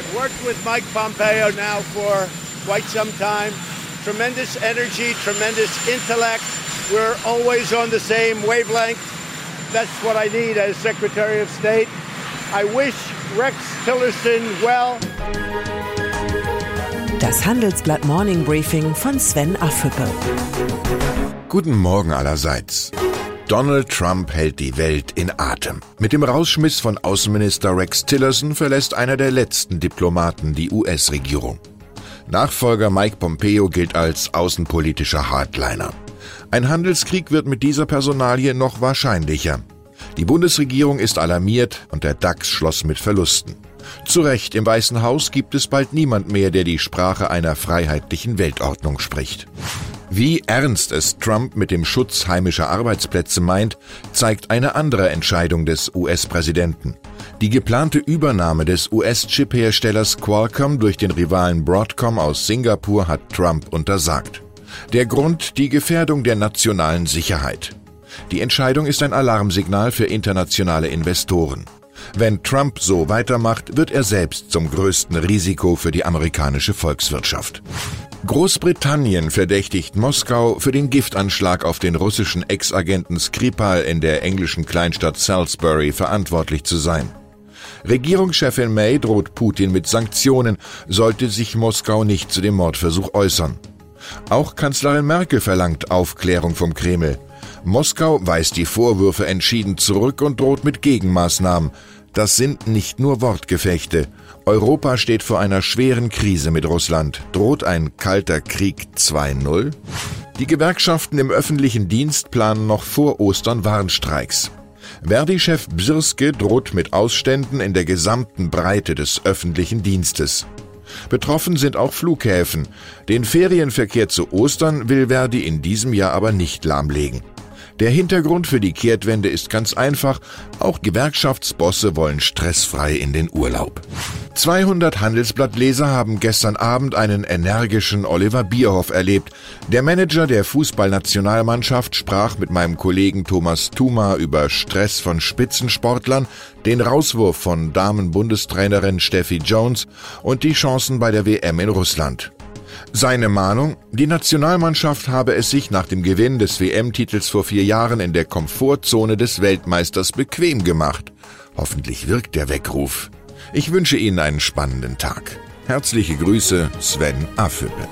I've worked with Mike Pompeo now for quite some time. Tremendous energy, tremendous intellect. We're always on the same wavelength. That's what I need as Secretary of State. I wish Rex Tillerson well. Das Handelsblatt Morning Briefing von Sven Affüppe. Guten Morgen allerseits. Donald Trump hält die Welt in Atem. Mit dem Rausschmiss von Außenminister Rex Tillerson verlässt einer der letzten Diplomaten die US-Regierung. Nachfolger Mike Pompeo gilt als außenpolitischer Hardliner. Ein Handelskrieg wird mit dieser Personalie noch wahrscheinlicher. Die Bundesregierung ist alarmiert und der DAX schloss mit Verlusten. Zu Recht, im Weißen Haus gibt es bald niemand mehr, der die Sprache einer freiheitlichen Weltordnung spricht. Wie ernst es Trump mit dem Schutz heimischer Arbeitsplätze meint, zeigt eine andere Entscheidung des US-Präsidenten. Die geplante Übernahme des US-Chip-Herstellers Qualcomm durch den Rivalen Broadcom aus Singapur hat Trump untersagt. Der Grund die Gefährdung der nationalen Sicherheit. Die Entscheidung ist ein Alarmsignal für internationale Investoren. Wenn Trump so weitermacht, wird er selbst zum größten Risiko für die amerikanische Volkswirtschaft. Großbritannien verdächtigt Moskau für den Giftanschlag auf den russischen Ex-Agenten Skripal in der englischen Kleinstadt Salisbury verantwortlich zu sein. Regierungschefin May droht Putin mit Sanktionen, sollte sich Moskau nicht zu dem Mordversuch äußern. Auch Kanzlerin Merkel verlangt Aufklärung vom Kreml. Moskau weist die Vorwürfe entschieden zurück und droht mit Gegenmaßnahmen. Das sind nicht nur Wortgefechte. Europa steht vor einer schweren Krise mit Russland. Droht ein kalter Krieg 2.0? Die Gewerkschaften im öffentlichen Dienst planen noch vor Ostern Warnstreiks. Verdi-Chef Bsirske droht mit Ausständen in der gesamten Breite des öffentlichen Dienstes. Betroffen sind auch Flughäfen. Den Ferienverkehr zu Ostern will Verdi in diesem Jahr aber nicht lahmlegen. Der Hintergrund für die Kehrtwende ist ganz einfach. Auch Gewerkschaftsbosse wollen stressfrei in den Urlaub. 200 Handelsblattleser haben gestern Abend einen energischen Oliver Bierhoff erlebt. Der Manager der Fußballnationalmannschaft sprach mit meinem Kollegen Thomas Thuma über Stress von Spitzensportlern, den Rauswurf von Damenbundestrainerin Steffi Jones und die Chancen bei der WM in Russland. Seine Mahnung, die Nationalmannschaft habe es sich nach dem Gewinn des WM-Titels vor vier Jahren in der Komfortzone des Weltmeisters bequem gemacht. Hoffentlich wirkt der Weckruf. Ich wünsche Ihnen einen spannenden Tag. Herzliche Grüße, Sven Affüppe.